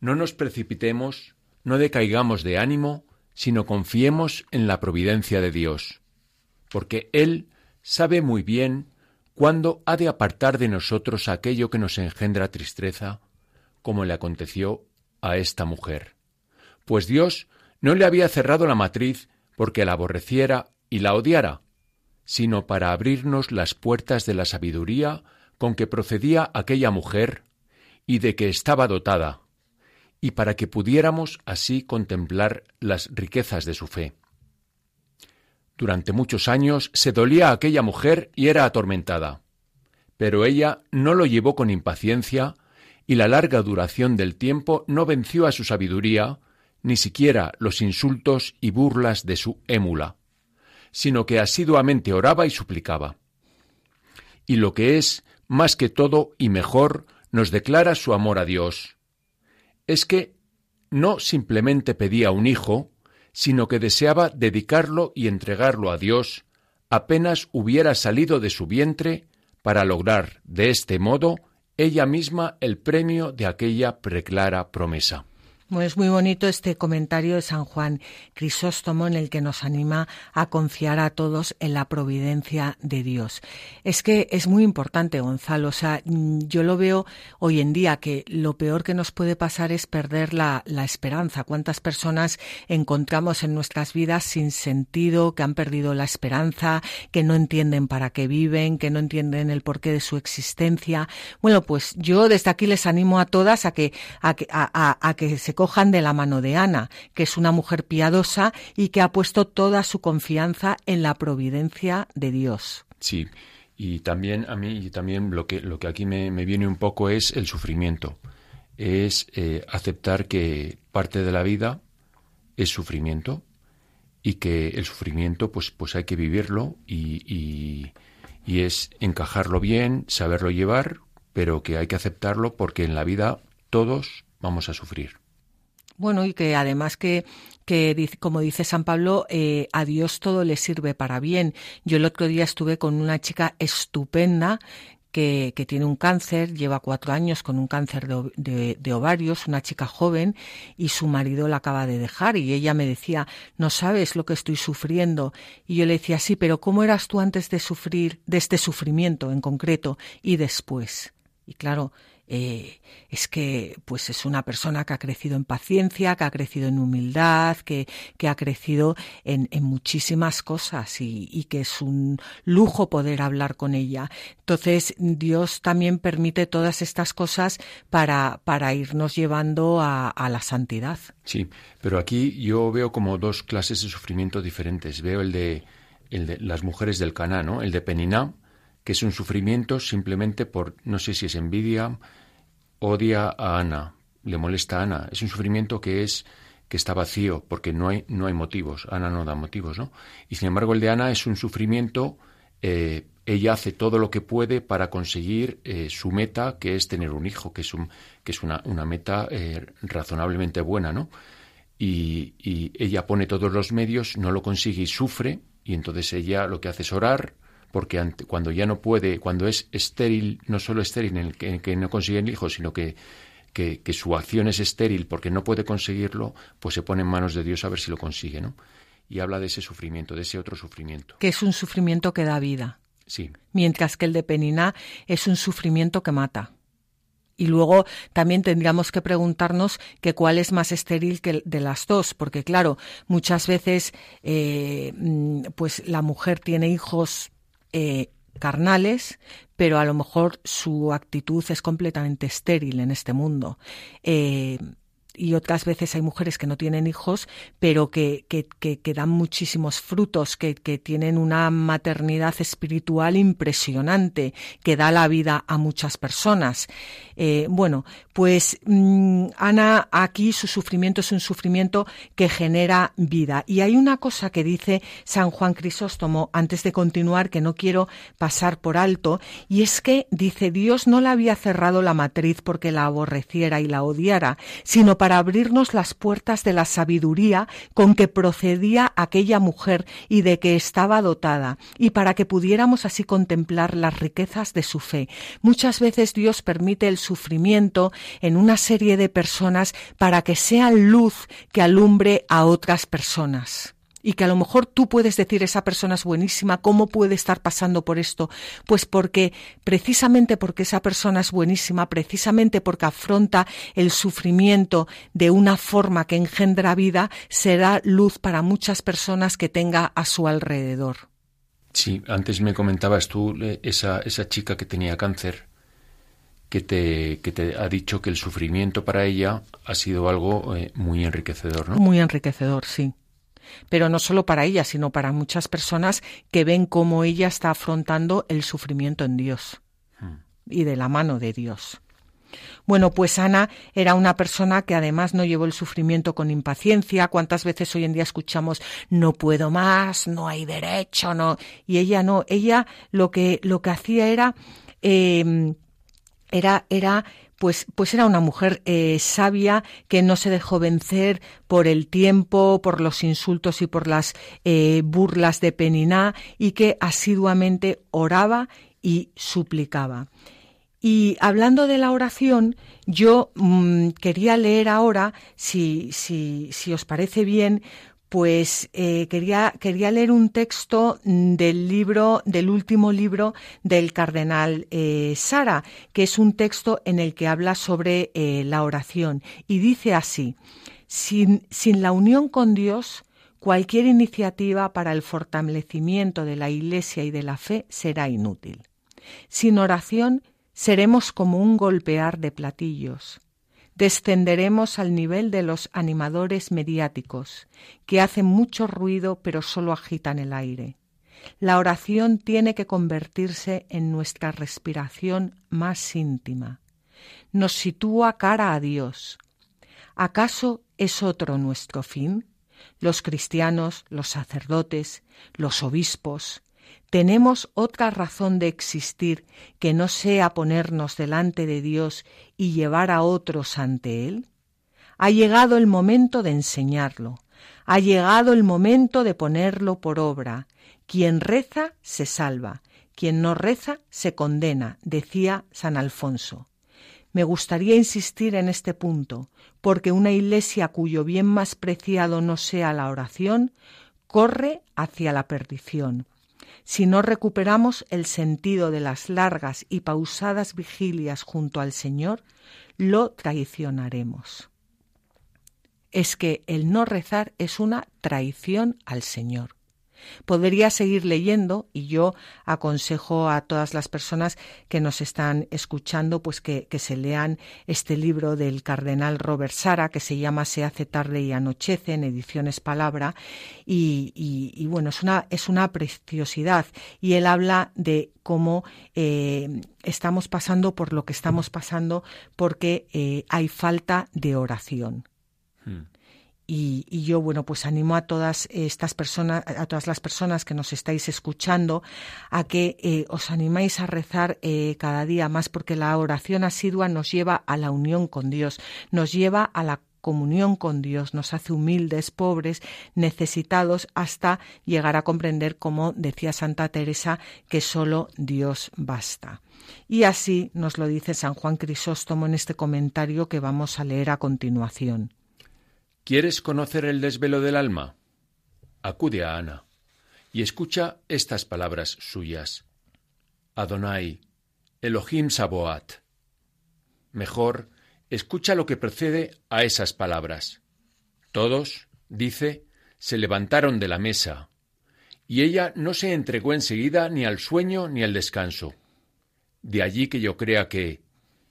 no nos precipitemos, no decaigamos de ánimo, sino confiemos en la providencia de Dios, porque Él sabe muy bien ¿Cuándo ha de apartar de nosotros aquello que nos engendra tristeza, como le aconteció a esta mujer? Pues Dios no le había cerrado la matriz porque la aborreciera y la odiara, sino para abrirnos las puertas de la sabiduría con que procedía aquella mujer y de que estaba dotada, y para que pudiéramos así contemplar las riquezas de su fe. Durante muchos años se dolía a aquella mujer y era atormentada. Pero ella no lo llevó con impaciencia y la larga duración del tiempo no venció a su sabiduría, ni siquiera los insultos y burlas de su émula, sino que asiduamente oraba y suplicaba. Y lo que es, más que todo y mejor, nos declara su amor a Dios, es que no simplemente pedía un hijo, sino que deseaba dedicarlo y entregarlo a Dios apenas hubiera salido de su vientre para lograr de este modo ella misma el premio de aquella preclara promesa es muy bonito este comentario de San Juan Crisóstomo en el que nos anima a confiar a todos en la providencia de Dios. Es que es muy importante, Gonzalo. O sea, yo lo veo hoy en día que lo peor que nos puede pasar es perder la, esperanza. ¿Cuántas personas encontramos en nuestras vidas sin sentido, que han perdido la esperanza, que no entienden para qué viven, que no entienden el porqué de su existencia? Bueno, pues yo desde aquí les animo a todas a que, a, a, a que se cojan de la mano de Ana, que es una mujer piadosa y que ha puesto toda su confianza en la providencia de Dios. Sí, y también a mí y también lo que lo que aquí me, viene un poco es el sufrimiento, es eh, aceptar que parte de la vida es sufrimiento y que el sufrimiento pues pues hay que vivirlo y, y, y es encajarlo bien, saberlo llevar, pero que hay que aceptarlo porque en la vida todos vamos a sufrir. Bueno, y que además que, que como dice San Pablo, eh, a Dios todo le sirve para bien. Yo el otro día estuve con una chica estupenda que, que, tiene un cáncer, lleva cuatro años con un cáncer de, de, ovarios, una chica joven, y su marido la acaba de dejar. Y ella me decía, no sabes lo que estoy sufriendo. Y yo le decía, sí, pero ¿cómo eras tú antes de sufrir, de este sufrimiento en concreto, y después? Y claro, eh, es que pues es una persona que ha crecido en paciencia, que ha crecido en humildad, que, que ha crecido en, en muchísimas cosas y, y, que es un lujo poder hablar con ella. Entonces Dios también permite todas estas cosas para, para irnos llevando a, a la santidad. Sí, pero aquí yo veo como dos clases de sufrimiento diferentes. Veo el de, el de las mujeres del Caná, ¿no? El de Peniná, que es un sufrimiento simplemente por, no sé si es envidia, odia a Ana le molesta a Ana. Es un sufrimiento que es que está vacío porque no hay no hay motivos. Ana no da motivos, ¿no? Y sin embargo el de Ana es un sufrimiento. Eh, ella hace todo lo que puede para conseguir eh, su meta, que es tener un hijo, que es un que es una, una meta eh, razonablemente buena, ¿no? Y, y ella pone todos los medios, no lo consigue y sufre, y entonces ella lo que hace es orar, porque cuando ya no puede, cuando es estéril, no solo estéril en el que, no consigue el hijo, sino que, que, su acción es estéril porque no puede conseguirlo, pues se pone en manos de Dios a ver si lo consigue, ¿no? Y habla de ese sufrimiento, de ese otro sufrimiento. Que es un sufrimiento que da vida. Sí. Mientras que el de Penina es un sufrimiento que mata. Y luego también tendríamos que preguntarnos que cuál es más estéril que de las dos, porque claro, muchas veces eh, mm, pues la mujer tiene hijos eh, carnales, pero a lo mejor su actitud es completamente estéril en este mundo. Eh, y otras veces hay mujeres que no tienen hijos, pero que, que, que, dan muchísimos frutos, que, que, tienen una maternidad espiritual impresionante, que da la vida a muchas personas. Eh, bueno, pues mm, Ana, aquí su sufrimiento es un sufrimiento que genera vida. Y hay una cosa que dice San Juan Crisóstomo antes de continuar que no quiero pasar por alto, y es que dice Dios no le había cerrado la matriz porque la aborreciera y la odiara, sino para abrirnos las puertas de la sabiduría con que procedía aquella mujer y de que estaba dotada, y para que pudiéramos así contemplar las riquezas de su fe. Muchas veces Dios permite el sufrimiento en una serie de personas para que sea luz que alumbre a otras personas y que a lo mejor tú puedes decir esa persona es buenísima, ¿cómo puede estar pasando por esto? Pues porque precisamente porque esa persona es buenísima, precisamente porque afronta el sufrimiento de una forma que engendra vida, será luz para muchas personas que tenga a su alrededor. Sí, antes me comentabas tú eh, esa, esa chica que tenía cáncer, que te, que te ha dicho que el sufrimiento para ella ha sido algo eh, muy enriquecedor, ¿no? Muy enriquecedor, sí pero no solo para ella, sino para muchas personas que ven cómo ella está afrontando el sufrimiento en Dios hmm. y de la mano de Dios. Bueno, pues Ana era una persona que además no llevó el sufrimiento con impaciencia. ¿Cuántas veces hoy en día escuchamos no puedo más, no hay derecho, no? Y ella no, ella lo que lo que hacía era eh, era era pues, pues era una mujer eh, sabia que no se dejó vencer por el tiempo, por los insultos y por las eh, burlas de Peniná y que asiduamente oraba y suplicaba. Y hablando de la oración, yo mm, quería leer ahora, si, si, si os parece bien, pues eh, quería, quería leer un texto del libro, del último libro del cardenal eh, Sara, que es un texto en el que habla sobre eh, la oración. Y dice así, sin, sin la unión con Dios, cualquier iniciativa para el fortalecimiento de la Iglesia y de la fe será inútil. Sin oración seremos como un golpear de platillos descenderemos al nivel de los animadores mediáticos, que hacen mucho ruido pero solo agitan el aire. La oración tiene que convertirse en nuestra respiración más íntima. Nos sitúa cara a Dios. ¿Acaso es otro nuestro fin? Los cristianos, los sacerdotes, los obispos, ¿Tenemos otra razón de existir que no sea ponernos delante de Dios y llevar a otros ante Él? Ha llegado el momento de enseñarlo, ha llegado el momento de ponerlo por obra. Quien reza se salva, quien no reza se condena, decía San Alfonso. Me gustaría insistir en este punto, porque una iglesia cuyo bien más preciado no sea la oración, corre hacia la perdición si no recuperamos el sentido de las largas y pausadas vigilias junto al Señor, lo traicionaremos. Es que el no rezar es una traición al Señor. Podría seguir leyendo y yo aconsejo a todas las personas que nos están escuchando pues que, se lean este libro del cardenal Robert Sara que se llama Se hace tarde y anochece en ediciones Palabra y, bueno, es una, es una preciosidad y él habla de cómo eh, estamos pasando por lo que estamos pasando porque eh, hay falta de oración. Hmm. Y, yo, bueno, pues animo a todas estas personas, a todas las personas que nos estáis escuchando, a que eh, os animáis a rezar eh, cada día más, porque la oración asidua nos lleva a la unión con Dios, nos lleva a la comunión con Dios, nos hace humildes, pobres, necesitados, hasta llegar a comprender, como decía Santa Teresa, que solo Dios basta. Y así nos lo dice San Juan Crisóstomo en este comentario que vamos a leer a continuación. ¿Quieres conocer el desvelo del alma? Acude a Ana y escucha estas palabras suyas. Adonai, Elohim Saboat. Mejor, escucha lo que procede a esas palabras. Todos, dice, se levantaron de la mesa, y ella no se entregó enseguida ni al sueño ni al descanso. De allí que yo crea que,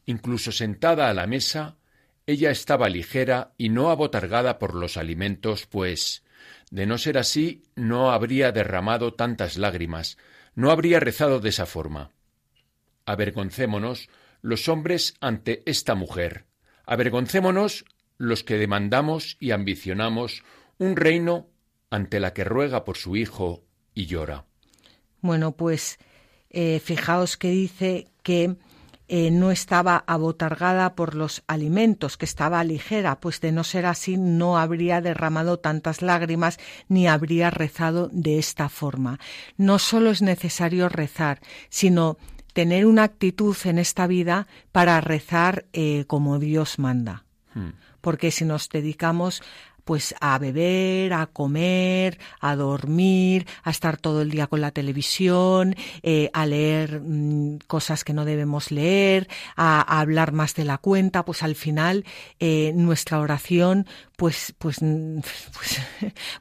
incluso sentada a la mesa, ella estaba ligera y no abotargada por los alimentos, pues, de no ser así, no habría derramado tantas lágrimas, no habría rezado de esa forma. Avergoncémonos los hombres ante esta mujer, avergoncémonos los que demandamos y ambicionamos un reino ante la que ruega por su hijo y llora. Bueno, pues eh, fijaos que dice que eh, no estaba abotargada por los alimentos, que estaba ligera, pues de no ser así no habría derramado tantas lágrimas ni habría rezado de esta forma. No solo es necesario rezar, sino tener una actitud en esta vida para rezar eh, como Dios manda. Hmm. Porque si nos dedicamos pues a beber, a comer, a dormir, a estar todo el día con la televisión, eh, a leer mm, cosas que no debemos leer, a, hablar más de la cuenta, pues al final eh, nuestra oración pues, pues, pues,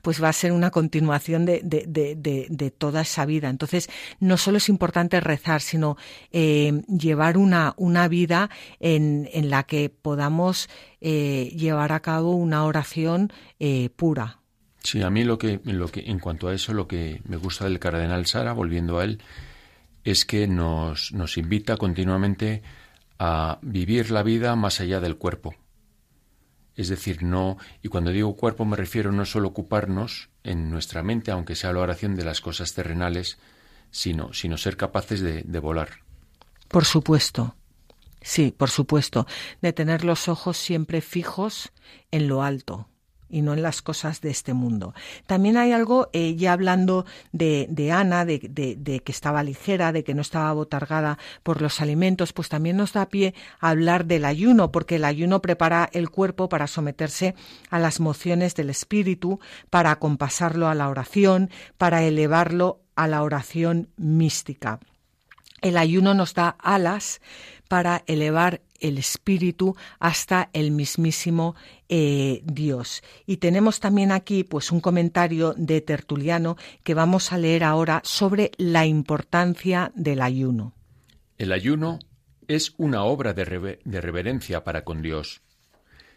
pues, va a ser una continuación de, de, toda esa vida. Entonces, no solo es importante rezar, sino eh, llevar una, una vida en, en la que podamos eh, llevar a cabo una oración eh, pura. Sí, a mí lo que, lo que, en cuanto a eso, lo que me gusta del cardenal Sara, volviendo a él, es que nos, nos invita continuamente a vivir la vida más allá del cuerpo es decir, no, y cuando digo cuerpo me refiero no solo ocuparnos en nuestra mente, aunque sea la oración de las cosas terrenales, sino, sino ser capaces de, de volar. Por supuesto. Sí, por supuesto, de tener los ojos siempre fijos en lo alto, y no en las cosas de este mundo. También hay algo, eh, ya hablando de, Ana, de, que estaba ligera, de que no estaba botargada por los alimentos, pues también nos da pie a hablar del ayuno, porque el ayuno prepara el cuerpo para someterse a las mociones del espíritu, para compasarlo a la oración, para elevarlo a la oración mística. El ayuno nos da alas para elevar el espíritu hasta el mismísimo eh, Dios. Y tenemos también aquí pues un comentario de Tertuliano que vamos a leer ahora sobre la importancia del ayuno. El ayuno es una obra de, de reverencia para con Dios.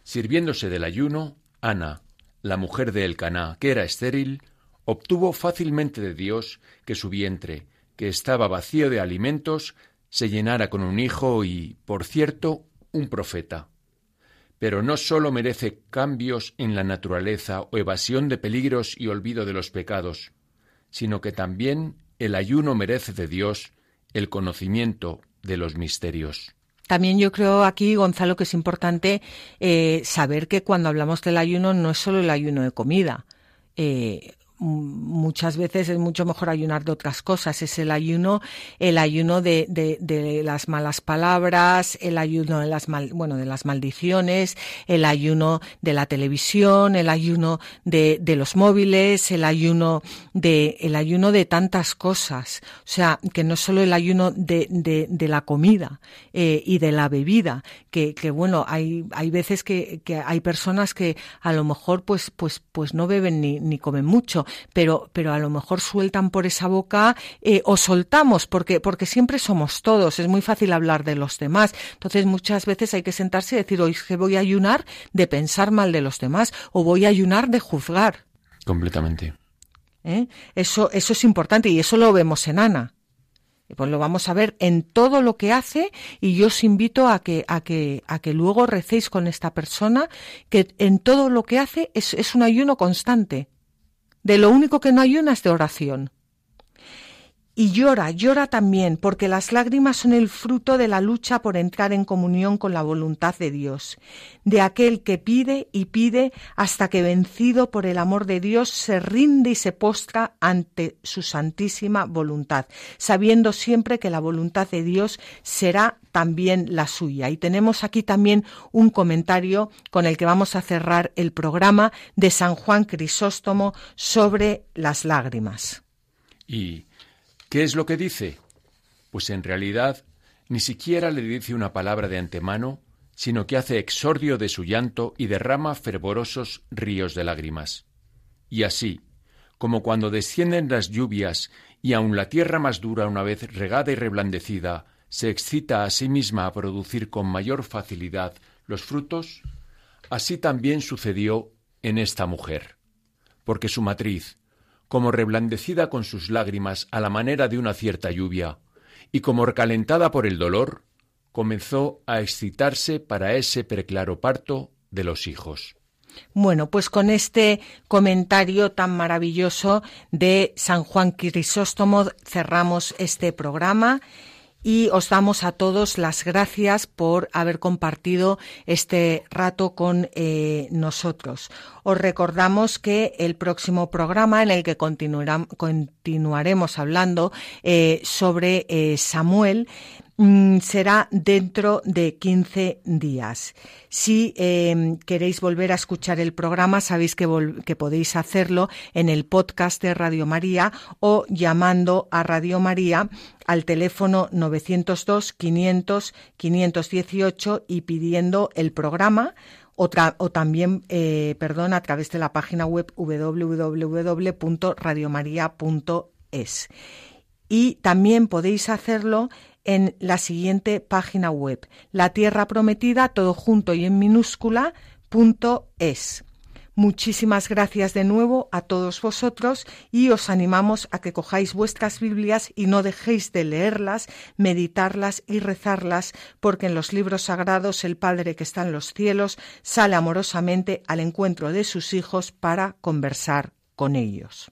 Sirviéndose del ayuno, Ana, la mujer de Elcaná, que era estéril, obtuvo fácilmente de Dios que su vientre, que estaba vacío de alimentos, se llenara con un hijo y, por cierto, un profeta. Pero no sólo merece cambios en la naturaleza o evasión de peligros y olvido de los pecados, sino que también el ayuno merece de Dios el conocimiento de los misterios. También yo creo aquí, Gonzalo, que es importante eh, saber que cuando hablamos del ayuno no es solo el ayuno de comida. Eh, muchas veces es mucho mejor ayunar de otras cosas. Es el ayuno, el ayuno de, de, las malas palabras, el ayuno de las mal, bueno, de las maldiciones, el ayuno de la televisión, el ayuno de, de los móviles, el ayuno de, el ayuno de tantas cosas. O sea, que no solo el ayuno de, de, la comida eh, y de la bebida, que, que bueno, hay, hay veces que, que hay personas que a lo mejor pues, pues, pues no beben ni, ni comen mucho pero, pero a lo mejor sueltan por esa boca eh, o soltamos, porque, porque siempre somos todos, es muy fácil hablar de los demás. Entonces muchas veces hay que sentarse y decir, hoy que voy a ayunar de pensar mal de los demás o voy a ayunar de juzgar. Completamente. ¿Eh? Eso, eso es importante y eso lo vemos en Ana. Pues lo vamos a ver en todo lo que hace y yo os invito a que, a que, a que luego recéis con esta persona que en todo lo que hace es, es un ayuno constante. De lo único que no ayuna es de oración. Y llora, llora también, porque las lágrimas son el fruto de la lucha por entrar en comunión con la voluntad de Dios, de aquel que pide y pide hasta que vencido por el amor de Dios se rinde y se postra ante su santísima voluntad, sabiendo siempre que la voluntad de Dios será también la suya. Y tenemos aquí también un comentario con el que vamos a cerrar el programa de San Juan Crisóstomo sobre las lágrimas. ¿Qué es lo que dice? Pues en realidad ni siquiera le dice una palabra de antemano, sino que hace exordio de su llanto y derrama fervorosos ríos de lágrimas. Y así, como cuando descienden las lluvias y aun la tierra más dura una vez regada y reblandecida, se excita a sí misma a producir con mayor facilidad los frutos, así también sucedió en esta mujer, porque su matriz, como reblandecida con sus lágrimas a la manera de una cierta lluvia, y como recalentada por el dolor, comenzó a excitarse para ese preclaro parto de los hijos. Bueno, pues con este comentario tan maravilloso de San Juan Crisóstomo cerramos este programa y os damos a todos las gracias por haber compartido este rato con eh, nosotros. Os recordamos que el próximo programa en el que continuaremos hablando eh, sobre eh, Samuel será dentro de 15 días. Si em, queréis volver a escuchar el programa, sabéis que, podéis hacerlo en el podcast de Radio María o llamando a Radio María al teléfono 902 500 518 y pidiendo el programa o, o también, eh, perdón, a través de la página web www.radiomaria.es. Y también podéis hacerlo en la siguiente página web, la tierra prometida, todo junto y en minúscula, punto es. Muchísimas gracias de nuevo a todos vosotros y os animamos a que cojáis vuestras Biblias y no dejéis de leerlas, meditarlas y rezarlas, porque en los libros sagrados el Padre que está en los cielos sale amorosamente al encuentro de sus hijos para conversar con ellos.